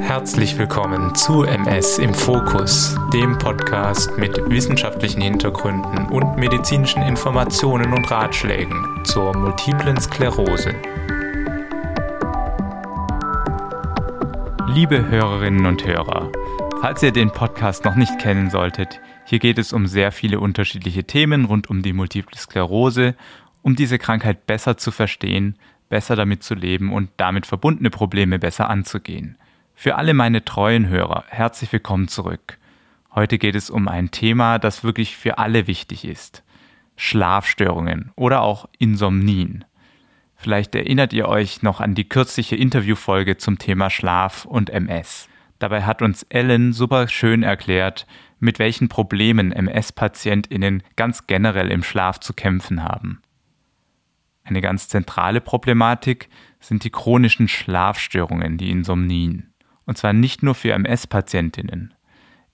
Herzlich willkommen zu MS im Fokus, dem Podcast mit wissenschaftlichen Hintergründen und medizinischen Informationen und Ratschlägen zur multiplen Sklerose. Liebe Hörerinnen und Hörer, falls ihr den Podcast noch nicht kennen solltet, hier geht es um sehr viele unterschiedliche Themen rund um die multiple Sklerose, um diese Krankheit besser zu verstehen, besser damit zu leben und damit verbundene Probleme besser anzugehen. Für alle meine treuen Hörer, herzlich willkommen zurück. Heute geht es um ein Thema, das wirklich für alle wichtig ist. Schlafstörungen oder auch Insomnien. Vielleicht erinnert ihr euch noch an die kürzliche Interviewfolge zum Thema Schlaf und MS. Dabei hat uns Ellen super schön erklärt, mit welchen Problemen MS-PatientInnen ganz generell im Schlaf zu kämpfen haben. Eine ganz zentrale Problematik sind die chronischen Schlafstörungen, die Insomnien. Und zwar nicht nur für MS-Patientinnen.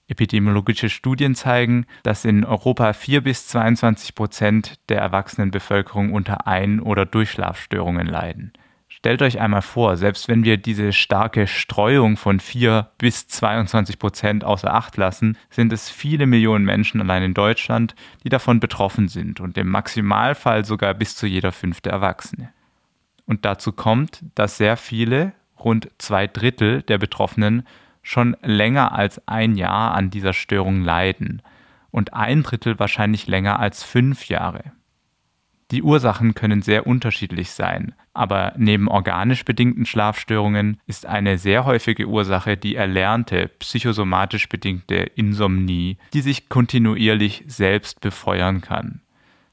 Epidemiologische Studien zeigen, dass in Europa 4 bis 22 Prozent der Erwachsenenbevölkerung unter Ein- oder Durchschlafstörungen leiden. Stellt euch einmal vor, selbst wenn wir diese starke Streuung von 4 bis 22 Prozent außer Acht lassen, sind es viele Millionen Menschen allein in Deutschland, die davon betroffen sind und im Maximalfall sogar bis zu jeder fünfte Erwachsene. Und dazu kommt, dass sehr viele, rund zwei Drittel der Betroffenen, schon länger als ein Jahr an dieser Störung leiden und ein Drittel wahrscheinlich länger als fünf Jahre. Die Ursachen können sehr unterschiedlich sein, aber neben organisch bedingten Schlafstörungen ist eine sehr häufige Ursache die erlernte psychosomatisch bedingte Insomnie, die sich kontinuierlich selbst befeuern kann.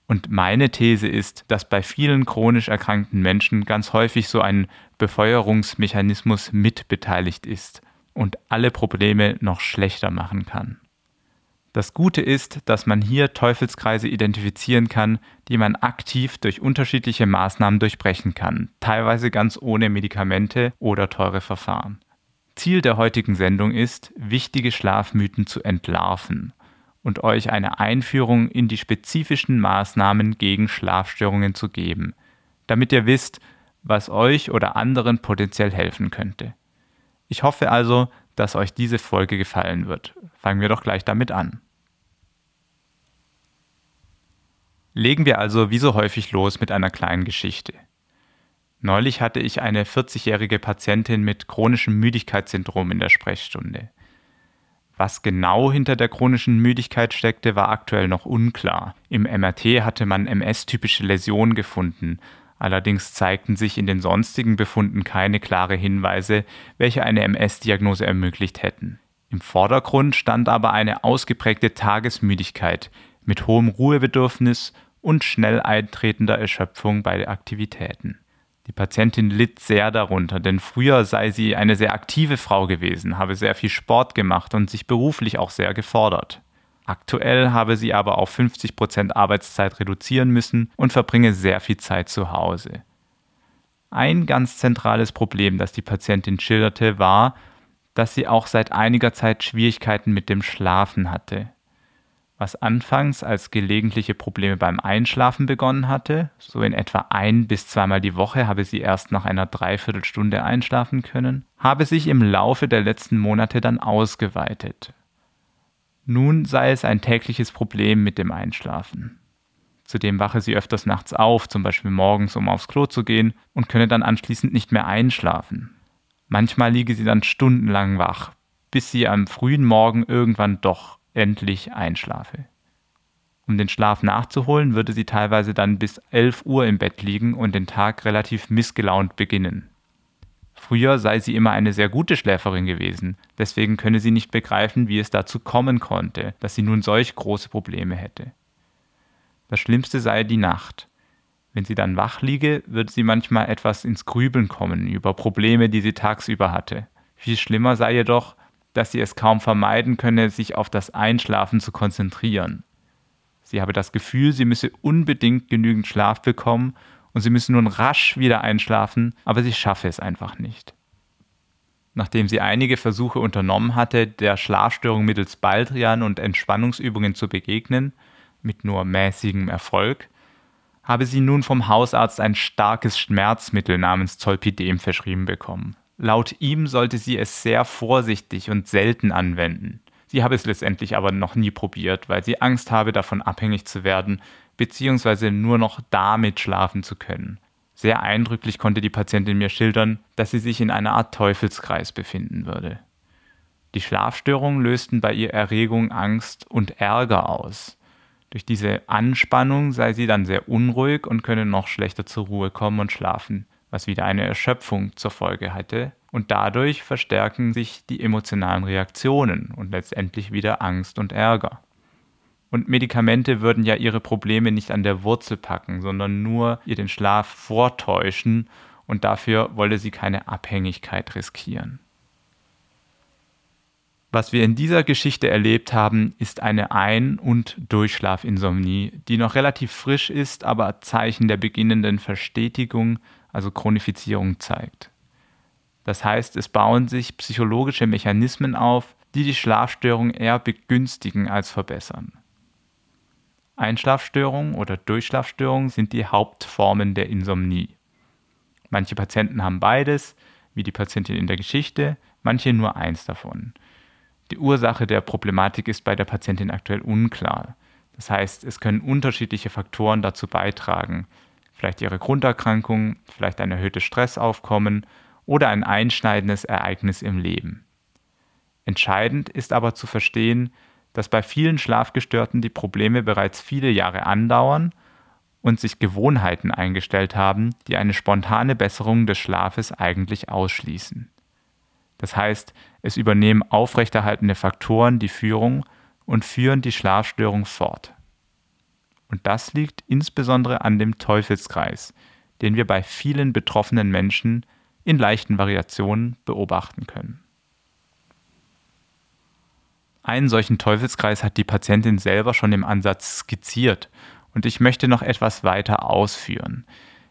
Und meine These ist, dass bei vielen chronisch erkrankten Menschen ganz häufig so ein Befeuerungsmechanismus mitbeteiligt ist und alle Probleme noch schlechter machen kann. Das Gute ist, dass man hier Teufelskreise identifizieren kann, die man aktiv durch unterschiedliche Maßnahmen durchbrechen kann, teilweise ganz ohne Medikamente oder teure Verfahren. Ziel der heutigen Sendung ist, wichtige Schlafmythen zu entlarven und euch eine Einführung in die spezifischen Maßnahmen gegen Schlafstörungen zu geben, damit ihr wisst, was euch oder anderen potenziell helfen könnte. Ich hoffe also, dass euch diese Folge gefallen wird. Fangen wir doch gleich damit an. Legen wir also wie so häufig los mit einer kleinen Geschichte. Neulich hatte ich eine 40-jährige Patientin mit chronischem Müdigkeitssyndrom in der Sprechstunde. Was genau hinter der chronischen Müdigkeit steckte, war aktuell noch unklar. Im MRT hatte man MS-typische Läsionen gefunden, allerdings zeigten sich in den sonstigen Befunden keine klare Hinweise, welche eine MS-Diagnose ermöglicht hätten. Im Vordergrund stand aber eine ausgeprägte Tagesmüdigkeit mit hohem Ruhebedürfnis und schnell eintretender Erschöpfung bei Aktivitäten. Die Patientin litt sehr darunter, denn früher sei sie eine sehr aktive Frau gewesen, habe sehr viel Sport gemacht und sich beruflich auch sehr gefordert. Aktuell habe sie aber auf 50 Prozent Arbeitszeit reduzieren müssen und verbringe sehr viel Zeit zu Hause. Ein ganz zentrales Problem, das die Patientin schilderte, war, dass sie auch seit einiger Zeit Schwierigkeiten mit dem Schlafen hatte was anfangs als gelegentliche Probleme beim Einschlafen begonnen hatte, so in etwa ein bis zweimal die Woche habe sie erst nach einer Dreiviertelstunde einschlafen können, habe sich im Laufe der letzten Monate dann ausgeweitet. Nun sei es ein tägliches Problem mit dem Einschlafen. Zudem wache sie öfters nachts auf, zum Beispiel morgens, um aufs Klo zu gehen, und könne dann anschließend nicht mehr einschlafen. Manchmal liege sie dann stundenlang wach, bis sie am frühen Morgen irgendwann doch endlich einschlafe. Um den Schlaf nachzuholen, würde sie teilweise dann bis 11 Uhr im Bett liegen und den Tag relativ missgelaunt beginnen. Früher sei sie immer eine sehr gute Schläferin gewesen, deswegen könne sie nicht begreifen, wie es dazu kommen konnte, dass sie nun solch große Probleme hätte. Das Schlimmste sei die Nacht. Wenn sie dann wach liege, würde sie manchmal etwas ins Grübeln kommen über Probleme, die sie tagsüber hatte. Viel schlimmer sei jedoch, dass sie es kaum vermeiden könne, sich auf das Einschlafen zu konzentrieren. Sie habe das Gefühl, sie müsse unbedingt genügend Schlaf bekommen und sie müsse nun rasch wieder einschlafen, aber sie schaffe es einfach nicht. Nachdem sie einige Versuche unternommen hatte, der Schlafstörung mittels Baldrian und Entspannungsübungen zu begegnen, mit nur mäßigem Erfolg, habe sie nun vom Hausarzt ein starkes Schmerzmittel namens Zolpidem verschrieben bekommen. Laut ihm sollte sie es sehr vorsichtig und selten anwenden. Sie habe es letztendlich aber noch nie probiert, weil sie Angst habe, davon abhängig zu werden, beziehungsweise nur noch damit schlafen zu können. Sehr eindrücklich konnte die Patientin mir schildern, dass sie sich in einer Art Teufelskreis befinden würde. Die Schlafstörungen lösten bei ihr Erregung, Angst und Ärger aus. Durch diese Anspannung sei sie dann sehr unruhig und könne noch schlechter zur Ruhe kommen und schlafen, was wieder eine Erschöpfung zur Folge hatte, und dadurch verstärken sich die emotionalen Reaktionen und letztendlich wieder Angst und Ärger. Und Medikamente würden ja ihre Probleme nicht an der Wurzel packen, sondern nur ihr den Schlaf vortäuschen und dafür wolle sie keine Abhängigkeit riskieren. Was wir in dieser Geschichte erlebt haben, ist eine Ein- und Durchschlafinsomnie, die noch relativ frisch ist, aber Zeichen der beginnenden Verstetigung, also Chronifizierung zeigt. Das heißt, es bauen sich psychologische Mechanismen auf, die die Schlafstörung eher begünstigen als verbessern. Einschlafstörungen oder Durchschlafstörungen sind die Hauptformen der Insomnie. Manche Patienten haben beides, wie die Patientin in der Geschichte, manche nur eins davon. Die Ursache der Problematik ist bei der Patientin aktuell unklar. Das heißt, es können unterschiedliche Faktoren dazu beitragen. Vielleicht ihre Grunderkrankung, vielleicht ein erhöhtes Stressaufkommen oder ein einschneidendes Ereignis im Leben. Entscheidend ist aber zu verstehen, dass bei vielen Schlafgestörten die Probleme bereits viele Jahre andauern und sich Gewohnheiten eingestellt haben, die eine spontane Besserung des Schlafes eigentlich ausschließen. Das heißt, es übernehmen aufrechterhaltende Faktoren die Führung und führen die Schlafstörung fort. Und das liegt insbesondere an dem Teufelskreis, den wir bei vielen betroffenen Menschen in leichten Variationen beobachten können. Einen solchen Teufelskreis hat die Patientin selber schon im Ansatz skizziert und ich möchte noch etwas weiter ausführen.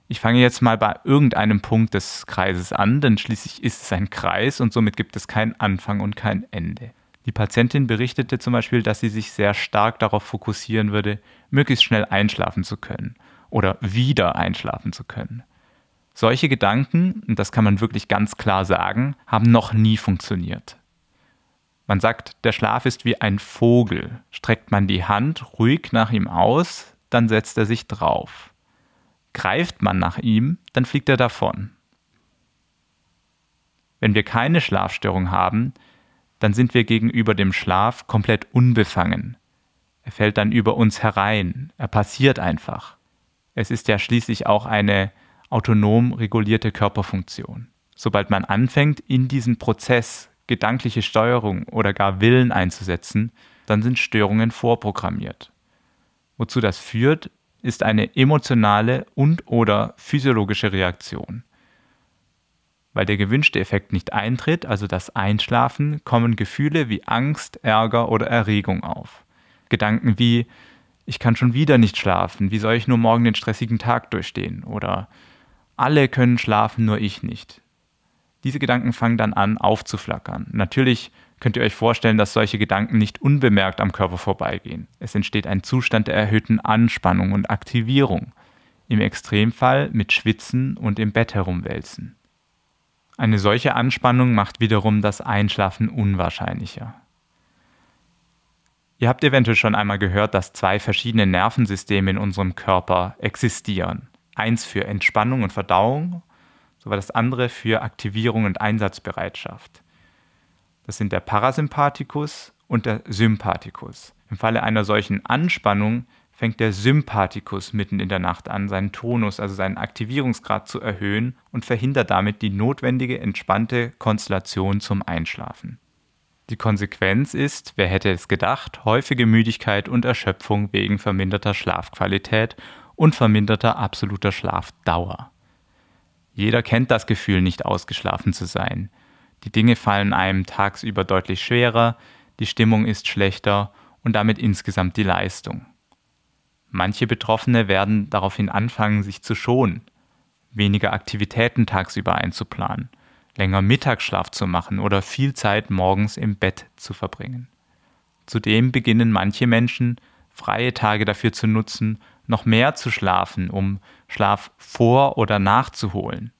Ich fange jetzt mal bei irgendeinem Punkt des Kreises an, denn schließlich ist es ein Kreis und somit gibt es keinen Anfang und kein Ende. Die Patientin berichtete zum Beispiel, dass sie sich sehr stark darauf fokussieren würde, möglichst schnell einschlafen zu können oder wieder einschlafen zu können. Solche Gedanken, und das kann man wirklich ganz klar sagen, haben noch nie funktioniert. Man sagt, der Schlaf ist wie ein Vogel. Streckt man die Hand ruhig nach ihm aus, dann setzt er sich drauf. Greift man nach ihm, dann fliegt er davon. Wenn wir keine Schlafstörung haben, dann sind wir gegenüber dem Schlaf komplett unbefangen. Er fällt dann über uns herein, er passiert einfach. Es ist ja schließlich auch eine autonom regulierte Körperfunktion. Sobald man anfängt, in diesen Prozess gedankliche Steuerung oder gar Willen einzusetzen, dann sind Störungen vorprogrammiert. Wozu das führt, ist eine emotionale und/oder physiologische Reaktion. Weil der gewünschte Effekt nicht eintritt, also das Einschlafen, kommen Gefühle wie Angst, Ärger oder Erregung auf. Gedanken wie ich kann schon wieder nicht schlafen, wie soll ich nur morgen den stressigen Tag durchstehen oder alle können schlafen, nur ich nicht. Diese Gedanken fangen dann an aufzuflackern. Natürlich könnt ihr euch vorstellen, dass solche Gedanken nicht unbemerkt am Körper vorbeigehen. Es entsteht ein Zustand der erhöhten Anspannung und Aktivierung. Im Extremfall mit Schwitzen und im Bett herumwälzen. Eine solche Anspannung macht wiederum das Einschlafen unwahrscheinlicher. Ihr habt eventuell schon einmal gehört, dass zwei verschiedene Nervensysteme in unserem Körper existieren. Eins für Entspannung und Verdauung so war das andere für Aktivierung und Einsatzbereitschaft. Das sind der Parasympathikus und der Sympathikus. Im Falle einer solchen Anspannung fängt der Sympathikus mitten in der Nacht an, seinen Tonus, also seinen Aktivierungsgrad zu erhöhen und verhindert damit die notwendige entspannte Konstellation zum Einschlafen. Die Konsequenz ist, wer hätte es gedacht, häufige Müdigkeit und Erschöpfung wegen verminderter Schlafqualität und verminderter absoluter Schlafdauer. Jeder kennt das Gefühl, nicht ausgeschlafen zu sein. Die Dinge fallen einem tagsüber deutlich schwerer, die Stimmung ist schlechter und damit insgesamt die Leistung. Manche Betroffene werden daraufhin anfangen, sich zu schonen, weniger Aktivitäten tagsüber einzuplanen, länger Mittagsschlaf zu machen oder viel Zeit morgens im Bett zu verbringen. Zudem beginnen manche Menschen, freie Tage dafür zu nutzen, noch mehr zu schlafen, um Schlaf vor- oder nachzuholen.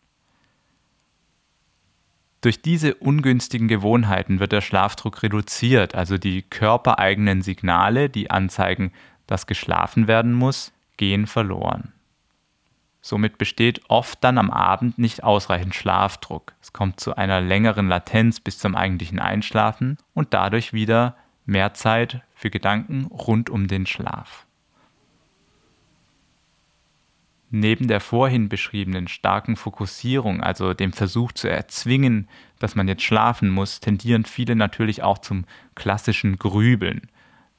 Durch diese ungünstigen Gewohnheiten wird der Schlafdruck reduziert, also die körpereigenen Signale, die anzeigen, dass geschlafen werden muss, gehen verloren. Somit besteht oft dann am Abend nicht ausreichend Schlafdruck. Es kommt zu einer längeren Latenz bis zum eigentlichen Einschlafen und dadurch wieder mehr Zeit für Gedanken rund um den Schlaf. Neben der vorhin beschriebenen starken Fokussierung, also dem Versuch zu erzwingen, dass man jetzt schlafen muss, tendieren viele natürlich auch zum klassischen Grübeln.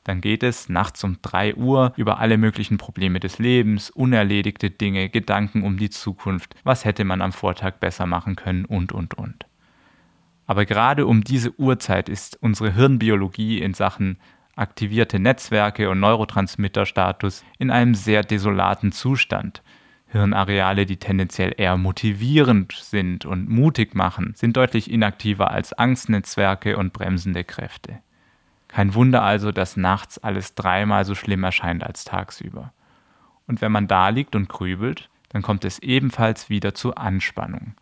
Dann geht es nachts um 3 Uhr über alle möglichen Probleme des Lebens, unerledigte Dinge, Gedanken um die Zukunft, was hätte man am Vortag besser machen können und, und, und. Aber gerade um diese Uhrzeit ist unsere Hirnbiologie in Sachen aktivierte Netzwerke und Neurotransmitterstatus in einem sehr desolaten Zustand. Hirnareale, die tendenziell eher motivierend sind und mutig machen, sind deutlich inaktiver als Angstnetzwerke und bremsende Kräfte. Kein Wunder also, dass nachts alles dreimal so schlimm erscheint als tagsüber. Und wenn man da liegt und grübelt, dann kommt es ebenfalls wieder zu Anspannung.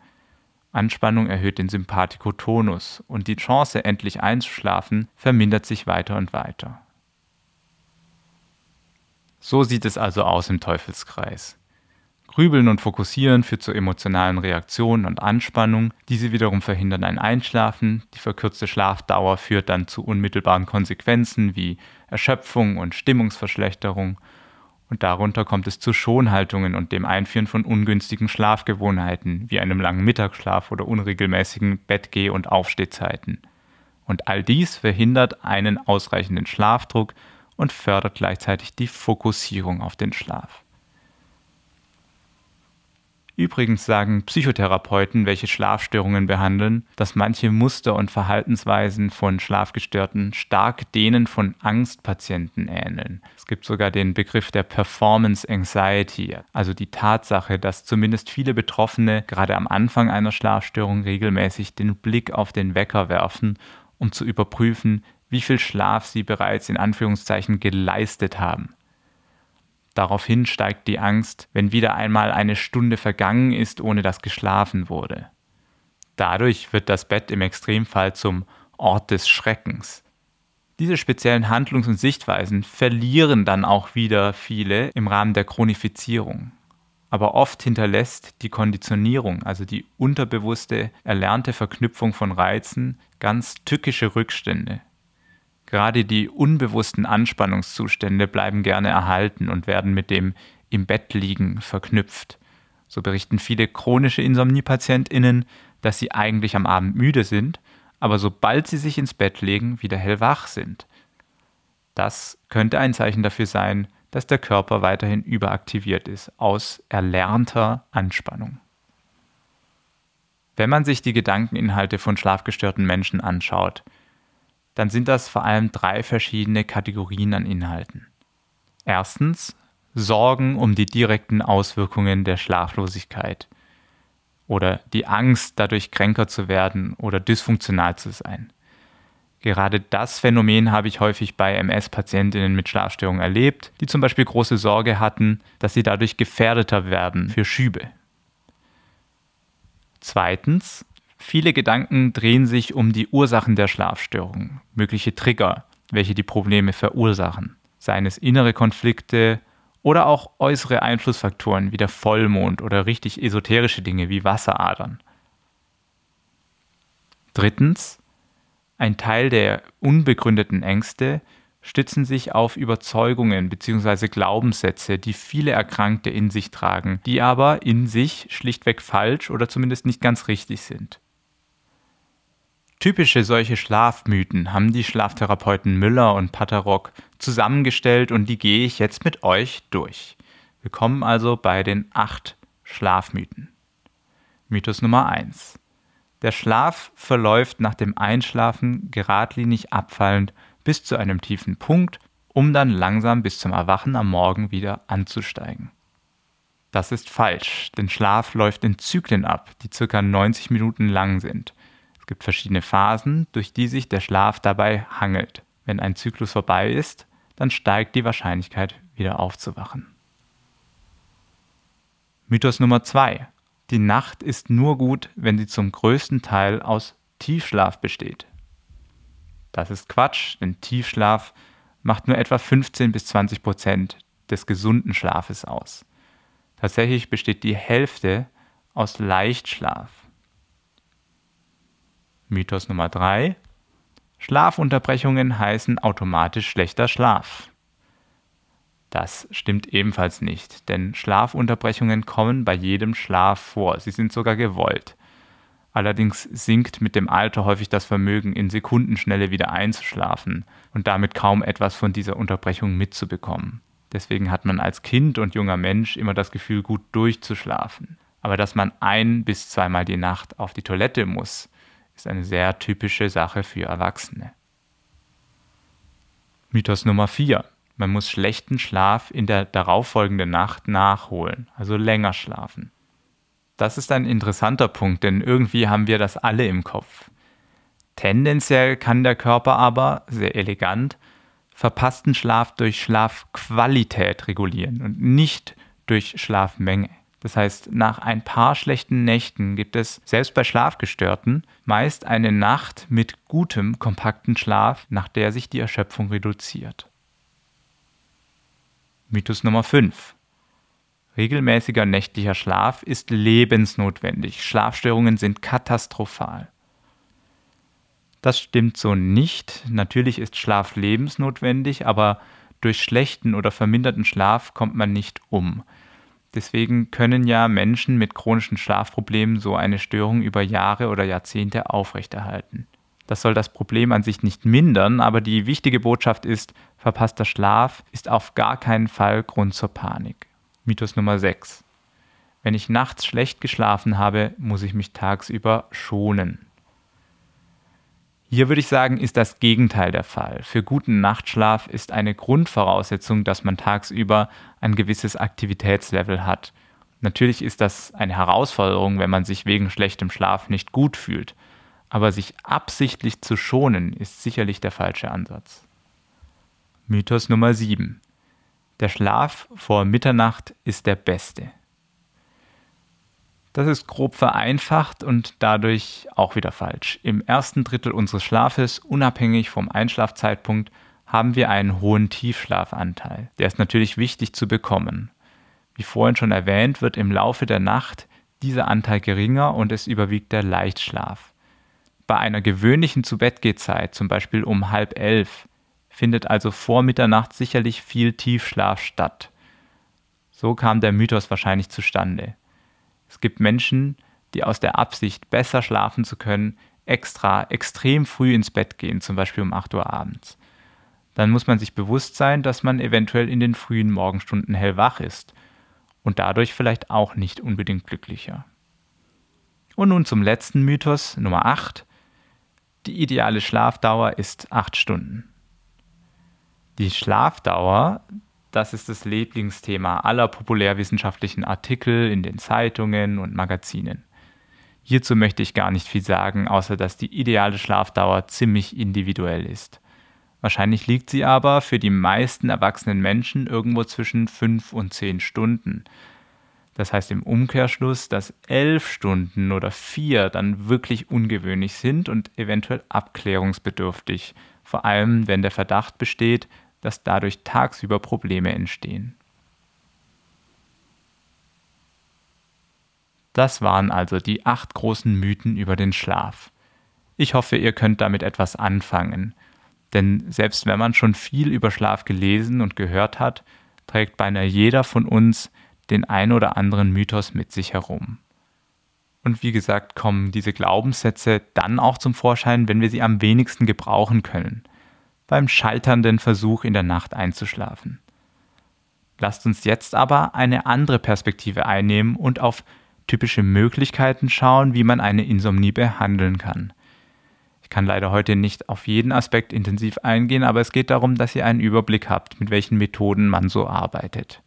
Anspannung erhöht den Sympathikotonus und die Chance, endlich einzuschlafen, vermindert sich weiter und weiter. So sieht es also aus im Teufelskreis. Grübeln und Fokussieren führt zu emotionalen Reaktionen und Anspannung. Diese wiederum verhindern ein Einschlafen. Die verkürzte Schlafdauer führt dann zu unmittelbaren Konsequenzen wie Erschöpfung und Stimmungsverschlechterung. Und darunter kommt es zu Schonhaltungen und dem Einführen von ungünstigen Schlafgewohnheiten wie einem langen Mittagsschlaf oder unregelmäßigen Bettgeh- und Aufstehzeiten. Und all dies verhindert einen ausreichenden Schlafdruck und fördert gleichzeitig die Fokussierung auf den Schlaf. Übrigens sagen Psychotherapeuten, welche Schlafstörungen behandeln, dass manche Muster und Verhaltensweisen von Schlafgestörten stark denen von Angstpatienten ähneln. Es gibt sogar den Begriff der Performance Anxiety, also die Tatsache, dass zumindest viele Betroffene gerade am Anfang einer Schlafstörung regelmäßig den Blick auf den Wecker werfen, um zu überprüfen, wie viel Schlaf sie bereits in Anführungszeichen geleistet haben. Daraufhin steigt die Angst, wenn wieder einmal eine Stunde vergangen ist, ohne dass geschlafen wurde. Dadurch wird das Bett im Extremfall zum Ort des Schreckens. Diese speziellen Handlungs- und Sichtweisen verlieren dann auch wieder viele im Rahmen der Chronifizierung. Aber oft hinterlässt die Konditionierung, also die unterbewusste, erlernte Verknüpfung von Reizen, ganz tückische Rückstände, Gerade die unbewussten Anspannungszustände bleiben gerne erhalten und werden mit dem im Bett liegen verknüpft. So berichten viele chronische Insomniepatientinnen, dass sie eigentlich am Abend müde sind, aber sobald sie sich ins Bett legen, wieder hellwach sind. Das könnte ein Zeichen dafür sein, dass der Körper weiterhin überaktiviert ist aus erlernter Anspannung. Wenn man sich die Gedankeninhalte von schlafgestörten Menschen anschaut, dann sind das vor allem drei verschiedene Kategorien an Inhalten. Erstens Sorgen um die direkten Auswirkungen der Schlaflosigkeit oder die Angst, dadurch kränker zu werden oder dysfunktional zu sein. Gerade das Phänomen habe ich häufig bei MS-Patientinnen mit Schlafstörungen erlebt, die zum Beispiel große Sorge hatten, dass sie dadurch gefährdeter werden für Schübe. Zweitens Viele Gedanken drehen sich um die Ursachen der Schlafstörung, mögliche Trigger, welche die Probleme verursachen, seien es innere Konflikte oder auch äußere Einflussfaktoren wie der Vollmond oder richtig esoterische Dinge wie Wasseradern. Drittens, ein Teil der unbegründeten Ängste stützen sich auf Überzeugungen bzw. Glaubenssätze, die viele Erkrankte in sich tragen, die aber in sich schlichtweg falsch oder zumindest nicht ganz richtig sind. Typische solche Schlafmythen haben die Schlaftherapeuten Müller und Patterock zusammengestellt und die gehe ich jetzt mit euch durch. Wir kommen also bei den acht Schlafmythen. Mythos Nummer 1. Der Schlaf verläuft nach dem Einschlafen geradlinig abfallend bis zu einem tiefen Punkt, um dann langsam bis zum Erwachen am Morgen wieder anzusteigen. Das ist falsch, denn Schlaf läuft in Zyklen ab, die ca. 90 Minuten lang sind. Es gibt verschiedene Phasen, durch die sich der Schlaf dabei hangelt. Wenn ein Zyklus vorbei ist, dann steigt die Wahrscheinlichkeit, wieder aufzuwachen. Mythos Nummer 2. Die Nacht ist nur gut, wenn sie zum größten Teil aus Tiefschlaf besteht. Das ist Quatsch, denn Tiefschlaf macht nur etwa 15 bis 20 Prozent des gesunden Schlafes aus. Tatsächlich besteht die Hälfte aus Leichtschlaf. Mythos Nummer 3. Schlafunterbrechungen heißen automatisch schlechter Schlaf. Das stimmt ebenfalls nicht, denn Schlafunterbrechungen kommen bei jedem Schlaf vor. Sie sind sogar gewollt. Allerdings sinkt mit dem Alter häufig das Vermögen, in Sekundenschnelle wieder einzuschlafen und damit kaum etwas von dieser Unterbrechung mitzubekommen. Deswegen hat man als Kind und junger Mensch immer das Gefühl, gut durchzuschlafen. Aber dass man ein bis zweimal die Nacht auf die Toilette muss, ist eine sehr typische Sache für Erwachsene. Mythos Nummer 4. Man muss schlechten Schlaf in der darauffolgenden Nacht nachholen, also länger schlafen. Das ist ein interessanter Punkt, denn irgendwie haben wir das alle im Kopf. Tendenziell kann der Körper aber, sehr elegant, verpassten Schlaf durch Schlafqualität regulieren und nicht durch Schlafmenge. Das heißt, nach ein paar schlechten Nächten gibt es, selbst bei Schlafgestörten, meist eine Nacht mit gutem, kompakten Schlaf, nach der sich die Erschöpfung reduziert. Mythos Nummer 5. Regelmäßiger nächtlicher Schlaf ist lebensnotwendig. Schlafstörungen sind katastrophal. Das stimmt so nicht. Natürlich ist Schlaf lebensnotwendig, aber durch schlechten oder verminderten Schlaf kommt man nicht um. Deswegen können ja Menschen mit chronischen Schlafproblemen so eine Störung über Jahre oder Jahrzehnte aufrechterhalten. Das soll das Problem an sich nicht mindern, aber die wichtige Botschaft ist, verpasster Schlaf ist auf gar keinen Fall Grund zur Panik. Mythos Nummer 6. Wenn ich nachts schlecht geschlafen habe, muss ich mich tagsüber schonen. Hier würde ich sagen, ist das Gegenteil der Fall. Für guten Nachtschlaf ist eine Grundvoraussetzung, dass man tagsüber ein gewisses Aktivitätslevel hat. Natürlich ist das eine Herausforderung, wenn man sich wegen schlechtem Schlaf nicht gut fühlt. Aber sich absichtlich zu schonen, ist sicherlich der falsche Ansatz. Mythos Nummer 7. Der Schlaf vor Mitternacht ist der beste. Das ist grob vereinfacht und dadurch auch wieder falsch. Im ersten Drittel unseres Schlafes, unabhängig vom Einschlafzeitpunkt, haben wir einen hohen Tiefschlafanteil. Der ist natürlich wichtig zu bekommen. Wie vorhin schon erwähnt, wird im Laufe der Nacht dieser Anteil geringer und es überwiegt der Leichtschlaf. Bei einer gewöhnlichen Zubettgehzeit, zum Beispiel um halb elf, findet also vor Mitternacht sicherlich viel Tiefschlaf statt. So kam der Mythos wahrscheinlich zustande. Es gibt Menschen, die aus der Absicht, besser schlafen zu können, extra extrem früh ins Bett gehen, zum Beispiel um 8 Uhr abends. Dann muss man sich bewusst sein, dass man eventuell in den frühen Morgenstunden hellwach ist und dadurch vielleicht auch nicht unbedingt glücklicher. Und nun zum letzten Mythos, Nummer 8. Die ideale Schlafdauer ist 8 Stunden. Die Schlafdauer das ist das Lieblingsthema aller populärwissenschaftlichen Artikel in den Zeitungen und Magazinen. Hierzu möchte ich gar nicht viel sagen, außer dass die ideale Schlafdauer ziemlich individuell ist. Wahrscheinlich liegt sie aber für die meisten erwachsenen Menschen irgendwo zwischen 5 und 10 Stunden. Das heißt im Umkehrschluss, dass 11 Stunden oder 4 dann wirklich ungewöhnlich sind und eventuell abklärungsbedürftig, vor allem wenn der Verdacht besteht, dass dadurch tagsüber Probleme entstehen. Das waren also die acht großen Mythen über den Schlaf. Ich hoffe, ihr könnt damit etwas anfangen, denn selbst wenn man schon viel über Schlaf gelesen und gehört hat, trägt beinahe jeder von uns den ein oder anderen Mythos mit sich herum. Und wie gesagt, kommen diese Glaubenssätze dann auch zum Vorschein, wenn wir sie am wenigsten gebrauchen können beim scheiternden Versuch in der Nacht einzuschlafen. Lasst uns jetzt aber eine andere Perspektive einnehmen und auf typische Möglichkeiten schauen, wie man eine Insomnie behandeln kann. Ich kann leider heute nicht auf jeden Aspekt intensiv eingehen, aber es geht darum, dass ihr einen Überblick habt, mit welchen Methoden man so arbeitet.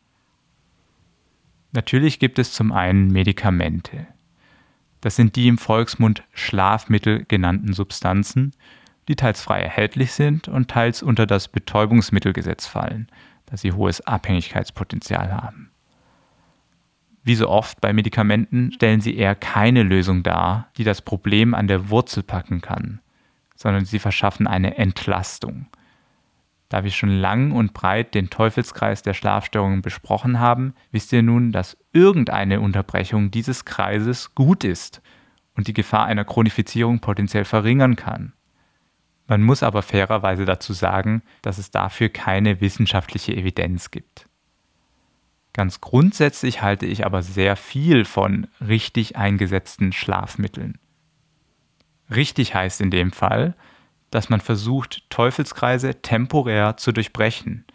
Natürlich gibt es zum einen Medikamente. Das sind die im Volksmund Schlafmittel genannten Substanzen, die teils frei erhältlich sind und teils unter das Betäubungsmittelgesetz fallen, da sie hohes Abhängigkeitspotenzial haben. Wie so oft bei Medikamenten stellen sie eher keine Lösung dar, die das Problem an der Wurzel packen kann, sondern sie verschaffen eine Entlastung. Da wir schon lang und breit den Teufelskreis der Schlafstörungen besprochen haben, wisst ihr nun, dass irgendeine Unterbrechung dieses Kreises gut ist und die Gefahr einer Chronifizierung potenziell verringern kann. Man muss aber fairerweise dazu sagen, dass es dafür keine wissenschaftliche Evidenz gibt. Ganz grundsätzlich halte ich aber sehr viel von richtig eingesetzten Schlafmitteln. Richtig heißt in dem Fall, dass man versucht, Teufelskreise temporär zu durchbrechen,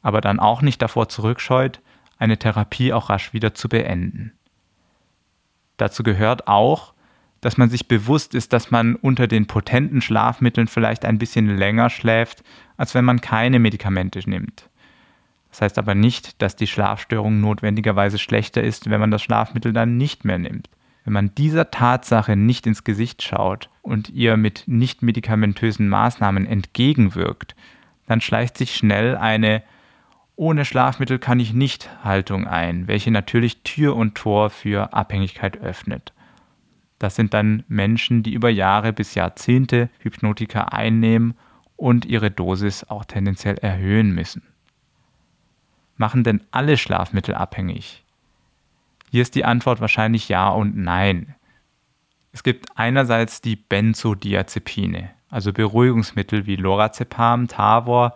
aber dann auch nicht davor zurückscheut, eine Therapie auch rasch wieder zu beenden. Dazu gehört auch, dass man sich bewusst ist, dass man unter den potenten Schlafmitteln vielleicht ein bisschen länger schläft, als wenn man keine Medikamente nimmt. Das heißt aber nicht, dass die Schlafstörung notwendigerweise schlechter ist, wenn man das Schlafmittel dann nicht mehr nimmt. Wenn man dieser Tatsache nicht ins Gesicht schaut und ihr mit nicht medikamentösen Maßnahmen entgegenwirkt, dann schleicht sich schnell eine ohne Schlafmittel kann ich nicht Haltung ein, welche natürlich Tür und Tor für Abhängigkeit öffnet. Das sind dann Menschen, die über Jahre bis Jahrzehnte Hypnotika einnehmen und ihre Dosis auch tendenziell erhöhen müssen. Machen denn alle Schlafmittel abhängig? Hier ist die Antwort wahrscheinlich ja und nein. Es gibt einerseits die Benzodiazepine, also Beruhigungsmittel wie Lorazepam, Tavor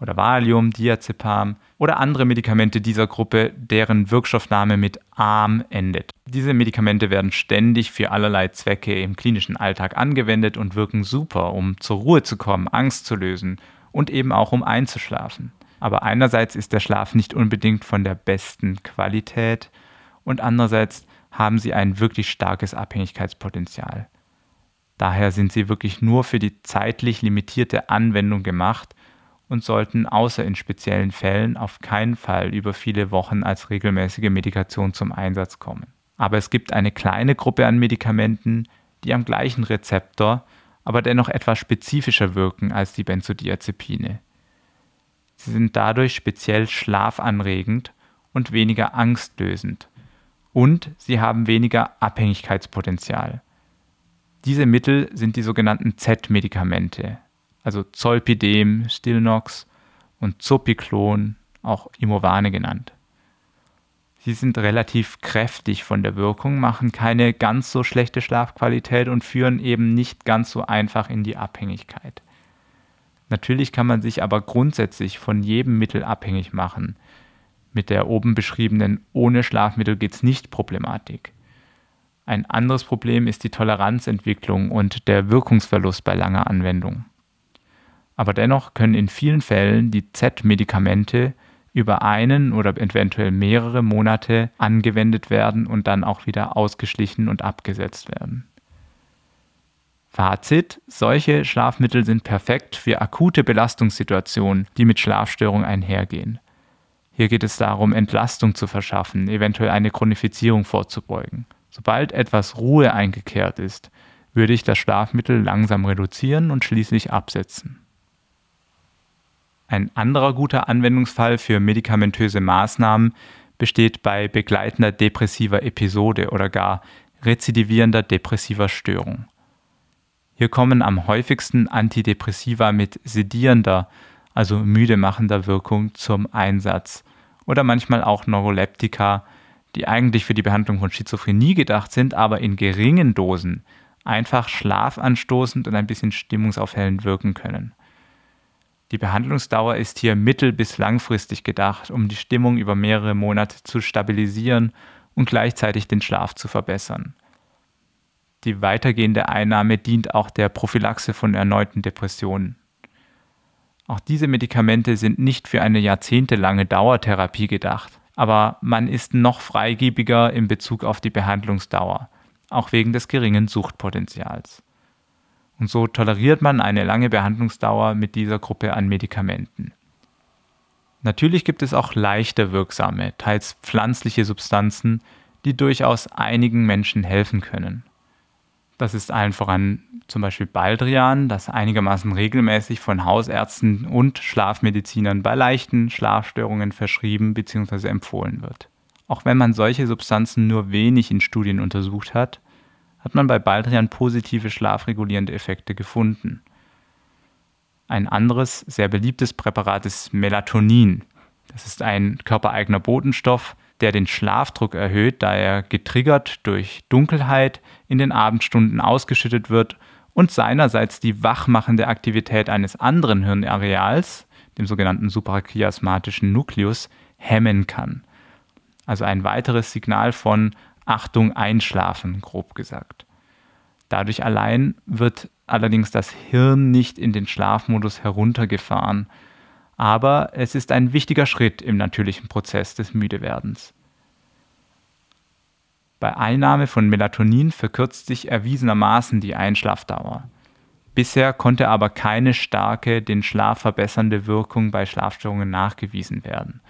oder Valium, Diazepam oder andere Medikamente dieser Gruppe, deren Wirkstoffname mit ARM endet. Diese Medikamente werden ständig für allerlei Zwecke im klinischen Alltag angewendet und wirken super, um zur Ruhe zu kommen, Angst zu lösen und eben auch um einzuschlafen. Aber einerseits ist der Schlaf nicht unbedingt von der besten Qualität, und andererseits haben sie ein wirklich starkes Abhängigkeitspotenzial. Daher sind sie wirklich nur für die zeitlich limitierte Anwendung gemacht und sollten außer in speziellen Fällen auf keinen Fall über viele Wochen als regelmäßige Medikation zum Einsatz kommen. Aber es gibt eine kleine Gruppe an Medikamenten, die am gleichen Rezeptor, aber dennoch etwas spezifischer wirken als die Benzodiazepine. Sie sind dadurch speziell schlafanregend und weniger angstlösend und sie haben weniger Abhängigkeitspotenzial. Diese Mittel sind die sogenannten Z-Medikamente, also Zolpidem, Stilnox und Zopiclon, auch Imovane genannt. Sie sind relativ kräftig von der Wirkung, machen keine ganz so schlechte Schlafqualität und führen eben nicht ganz so einfach in die Abhängigkeit. Natürlich kann man sich aber grundsätzlich von jedem Mittel abhängig machen, mit der oben beschriebenen ohne Schlafmittel geht's nicht Problematik. Ein anderes Problem ist die Toleranzentwicklung und der Wirkungsverlust bei langer Anwendung. Aber dennoch können in vielen Fällen die Z-Medikamente über einen oder eventuell mehrere Monate angewendet werden und dann auch wieder ausgeschlichen und abgesetzt werden. Fazit, solche Schlafmittel sind perfekt für akute Belastungssituationen, die mit Schlafstörungen einhergehen. Hier geht es darum, Entlastung zu verschaffen, eventuell eine Chronifizierung vorzubeugen. Sobald etwas Ruhe eingekehrt ist, würde ich das Schlafmittel langsam reduzieren und schließlich absetzen. Ein anderer guter Anwendungsfall für medikamentöse Maßnahmen besteht bei begleitender depressiver Episode oder gar rezidivierender depressiver Störung. Hier kommen am häufigsten Antidepressiva mit sedierender, also müde machender Wirkung zum Einsatz. Oder manchmal auch Neuroleptika, die eigentlich für die Behandlung von Schizophrenie gedacht sind, aber in geringen Dosen einfach schlafanstoßend und ein bisschen stimmungsaufhellend wirken können. Die Behandlungsdauer ist hier mittel- bis langfristig gedacht, um die Stimmung über mehrere Monate zu stabilisieren und gleichzeitig den Schlaf zu verbessern. Die weitergehende Einnahme dient auch der Prophylaxe von erneuten Depressionen. Auch diese Medikamente sind nicht für eine jahrzehntelange Dauertherapie gedacht, aber man ist noch freigebiger in Bezug auf die Behandlungsdauer, auch wegen des geringen Suchtpotenzials. Und so toleriert man eine lange Behandlungsdauer mit dieser Gruppe an Medikamenten. Natürlich gibt es auch leichter wirksame, teils pflanzliche Substanzen, die durchaus einigen Menschen helfen können. Das ist allen voran zum Beispiel Baldrian, das einigermaßen regelmäßig von Hausärzten und Schlafmedizinern bei leichten Schlafstörungen verschrieben bzw. empfohlen wird. Auch wenn man solche Substanzen nur wenig in Studien untersucht hat, hat man bei Baldrian positive schlafregulierende Effekte gefunden. Ein anderes, sehr beliebtes Präparat ist Melatonin. Das ist ein körpereigener Botenstoff, der den Schlafdruck erhöht, da er getriggert durch Dunkelheit in den Abendstunden ausgeschüttet wird und seinerseits die wachmachende Aktivität eines anderen Hirnareals, dem sogenannten suprachiasmatischen Nukleus, hemmen kann. Also ein weiteres Signal von Achtung, einschlafen, grob gesagt. Dadurch allein wird allerdings das Hirn nicht in den Schlafmodus heruntergefahren, aber es ist ein wichtiger Schritt im natürlichen Prozess des Müdewerdens. Bei Einnahme von Melatonin verkürzt sich erwiesenermaßen die Einschlafdauer. Bisher konnte aber keine starke, den Schlaf verbessernde Wirkung bei Schlafstörungen nachgewiesen werden.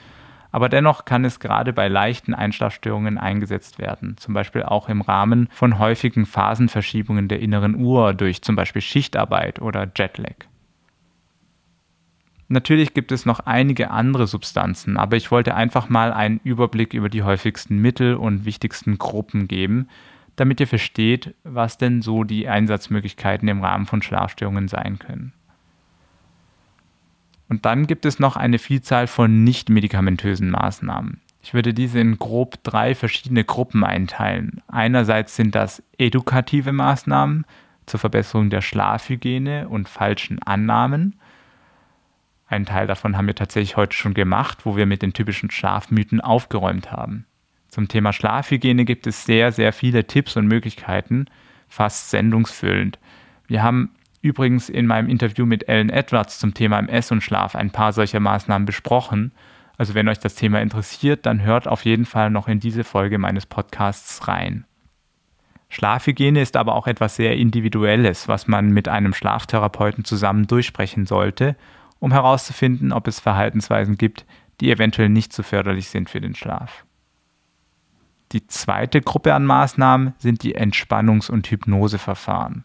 Aber dennoch kann es gerade bei leichten Einschlafstörungen eingesetzt werden, zum Beispiel auch im Rahmen von häufigen Phasenverschiebungen der inneren Uhr durch zum Beispiel Schichtarbeit oder Jetlag. Natürlich gibt es noch einige andere Substanzen, aber ich wollte einfach mal einen Überblick über die häufigsten Mittel und wichtigsten Gruppen geben, damit ihr versteht, was denn so die Einsatzmöglichkeiten im Rahmen von Schlafstörungen sein können. Und dann gibt es noch eine Vielzahl von nicht-medikamentösen Maßnahmen. Ich würde diese in grob drei verschiedene Gruppen einteilen. Einerseits sind das edukative Maßnahmen zur Verbesserung der Schlafhygiene und falschen Annahmen. Einen Teil davon haben wir tatsächlich heute schon gemacht, wo wir mit den typischen Schlafmythen aufgeräumt haben. Zum Thema Schlafhygiene gibt es sehr, sehr viele Tipps und Möglichkeiten, fast sendungsfüllend. Wir haben übrigens in meinem Interview mit Ellen Edwards zum Thema MS und Schlaf ein paar solcher Maßnahmen besprochen. Also wenn euch das Thema interessiert, dann hört auf jeden Fall noch in diese Folge meines Podcasts rein. Schlafhygiene ist aber auch etwas sehr Individuelles, was man mit einem Schlaftherapeuten zusammen durchsprechen sollte, um herauszufinden, ob es Verhaltensweisen gibt, die eventuell nicht so förderlich sind für den Schlaf. Die zweite Gruppe an Maßnahmen sind die Entspannungs- und Hypnoseverfahren.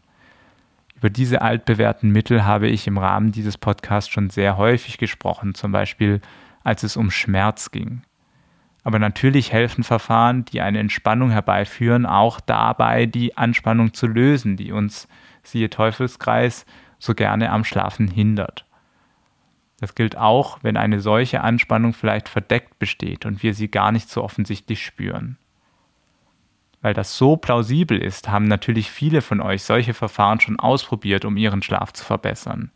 Über diese altbewährten Mittel habe ich im Rahmen dieses Podcasts schon sehr häufig gesprochen, zum Beispiel als es um Schmerz ging. Aber natürlich helfen Verfahren, die eine Entspannung herbeiführen, auch dabei, die Anspannung zu lösen, die uns, siehe Teufelskreis, so gerne am Schlafen hindert. Das gilt auch, wenn eine solche Anspannung vielleicht verdeckt besteht und wir sie gar nicht so offensichtlich spüren. Weil das so plausibel ist, haben natürlich viele von euch solche Verfahren schon ausprobiert, um ihren Schlaf zu verbessern.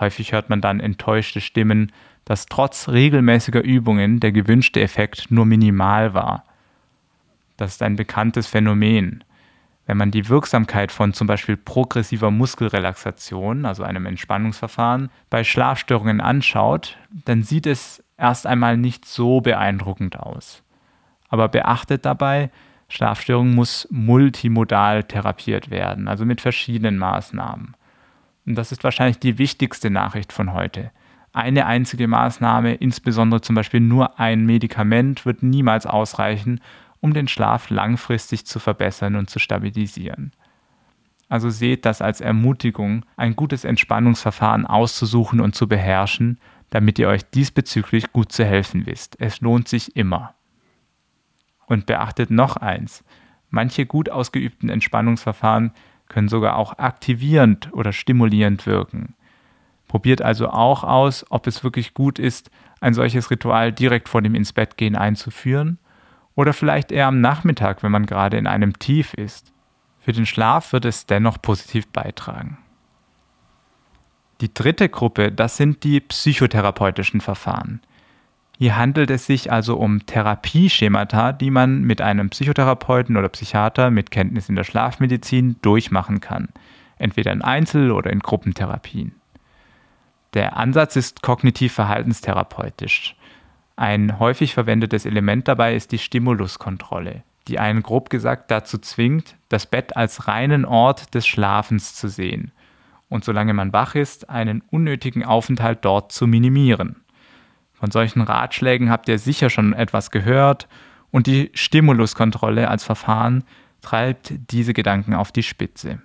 Häufig hört man dann enttäuschte Stimmen, dass trotz regelmäßiger Übungen der gewünschte Effekt nur minimal war. Das ist ein bekanntes Phänomen. Wenn man die Wirksamkeit von zum Beispiel progressiver Muskelrelaxation, also einem Entspannungsverfahren, bei Schlafstörungen anschaut, dann sieht es erst einmal nicht so beeindruckend aus. Aber beachtet dabei, Schlafstörung muss multimodal therapiert werden, also mit verschiedenen Maßnahmen. Und das ist wahrscheinlich die wichtigste Nachricht von heute. Eine einzige Maßnahme, insbesondere zum Beispiel nur ein Medikament, wird niemals ausreichen, um den Schlaf langfristig zu verbessern und zu stabilisieren. Also seht das als Ermutigung, ein gutes Entspannungsverfahren auszusuchen und zu beherrschen, damit ihr euch diesbezüglich gut zu helfen wisst. Es lohnt sich immer. Und beachtet noch eins, manche gut ausgeübten Entspannungsverfahren können sogar auch aktivierend oder stimulierend wirken. Probiert also auch aus, ob es wirklich gut ist, ein solches Ritual direkt vor dem ins Bett gehen einzuführen oder vielleicht eher am Nachmittag, wenn man gerade in einem Tief ist. Für den Schlaf wird es dennoch positiv beitragen. Die dritte Gruppe, das sind die psychotherapeutischen Verfahren. Hier handelt es sich also um Therapieschemata, die man mit einem Psychotherapeuten oder Psychiater mit Kenntnis in der Schlafmedizin durchmachen kann, entweder in Einzel- oder in Gruppentherapien. Der Ansatz ist kognitiv-verhaltenstherapeutisch. Ein häufig verwendetes Element dabei ist die Stimuluskontrolle, die einen grob gesagt dazu zwingt, das Bett als reinen Ort des Schlafens zu sehen und solange man wach ist, einen unnötigen Aufenthalt dort zu minimieren. Von solchen Ratschlägen habt ihr sicher schon etwas gehört und die Stimuluskontrolle als Verfahren treibt diese Gedanken auf die Spitze.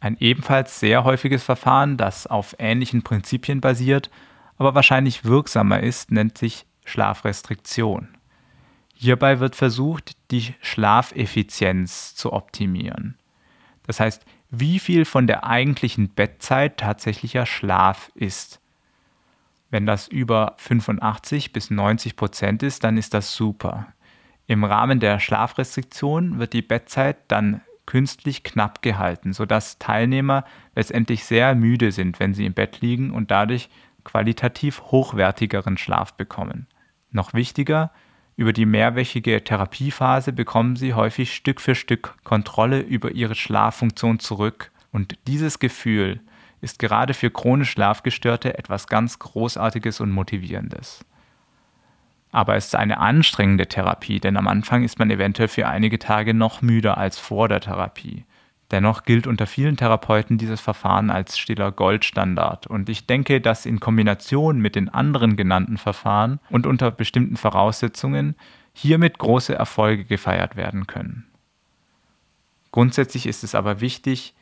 Ein ebenfalls sehr häufiges Verfahren, das auf ähnlichen Prinzipien basiert, aber wahrscheinlich wirksamer ist, nennt sich Schlafrestriktion. Hierbei wird versucht, die Schlafeffizienz zu optimieren. Das heißt, wie viel von der eigentlichen Bettzeit tatsächlicher Schlaf ist. Wenn das über 85 bis 90 Prozent ist, dann ist das super. Im Rahmen der Schlafrestriktion wird die Bettzeit dann künstlich knapp gehalten, sodass Teilnehmer letztendlich sehr müde sind, wenn sie im Bett liegen und dadurch qualitativ hochwertigeren Schlaf bekommen. Noch wichtiger, über die mehrwöchige Therapiephase bekommen sie häufig Stück für Stück Kontrolle über ihre Schlaffunktion zurück und dieses Gefühl ist gerade für chronisch Schlafgestörte etwas ganz Großartiges und Motivierendes. Aber es ist eine anstrengende Therapie, denn am Anfang ist man eventuell für einige Tage noch müder als vor der Therapie. Dennoch gilt unter vielen Therapeuten dieses Verfahren als stiller Goldstandard und ich denke, dass in Kombination mit den anderen genannten Verfahren und unter bestimmten Voraussetzungen hiermit große Erfolge gefeiert werden können. Grundsätzlich ist es aber wichtig,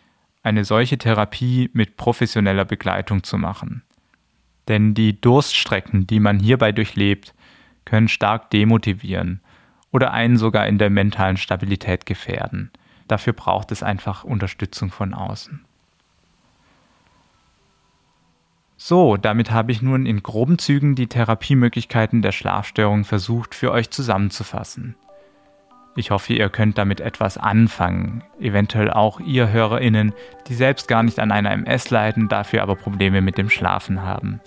eine solche Therapie mit professioneller Begleitung zu machen. Denn die Durststrecken, die man hierbei durchlebt, können stark demotivieren oder einen sogar in der mentalen Stabilität gefährden. Dafür braucht es einfach Unterstützung von außen. So, damit habe ich nun in groben Zügen die Therapiemöglichkeiten der Schlafstörung versucht für euch zusammenzufassen. Ich hoffe, ihr könnt damit etwas anfangen, eventuell auch ihr Hörerinnen, die selbst gar nicht an einer MS leiden, dafür aber Probleme mit dem Schlafen haben.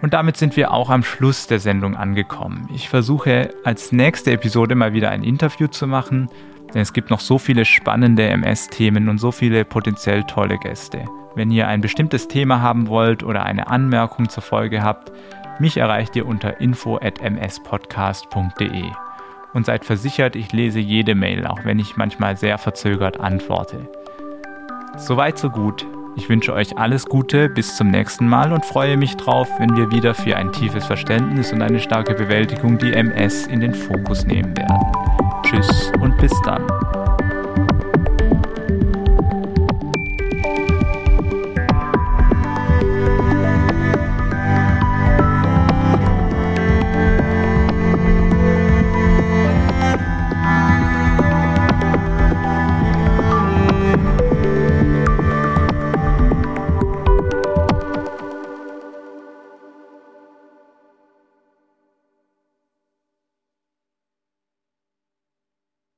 Und damit sind wir auch am Schluss der Sendung angekommen. Ich versuche als nächste Episode mal wieder ein Interview zu machen denn es gibt noch so viele spannende MS-Themen und so viele potenziell tolle Gäste. Wenn ihr ein bestimmtes Thema haben wollt oder eine Anmerkung zur Folge habt, mich erreicht ihr unter info@mspodcast.de. Und seid versichert, ich lese jede Mail, auch wenn ich manchmal sehr verzögert antworte. Soweit so gut. Ich wünsche euch alles Gute, bis zum nächsten Mal und freue mich drauf, wenn wir wieder für ein tiefes Verständnis und eine starke Bewältigung die MS in den Fokus nehmen werden. Tschüss und bis dann.